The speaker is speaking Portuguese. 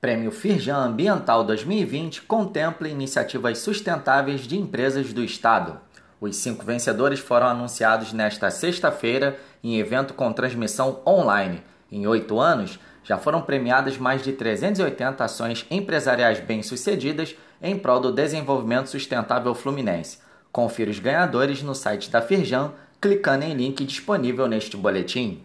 Prêmio Firjan Ambiental 2020 contempla iniciativas sustentáveis de empresas do Estado. Os cinco vencedores foram anunciados nesta sexta-feira em evento com transmissão online. Em oito anos, já foram premiadas mais de 380 ações empresariais bem-sucedidas em prol do desenvolvimento sustentável fluminense. Confira os ganhadores no site da Firjan, clicando em link disponível neste boletim.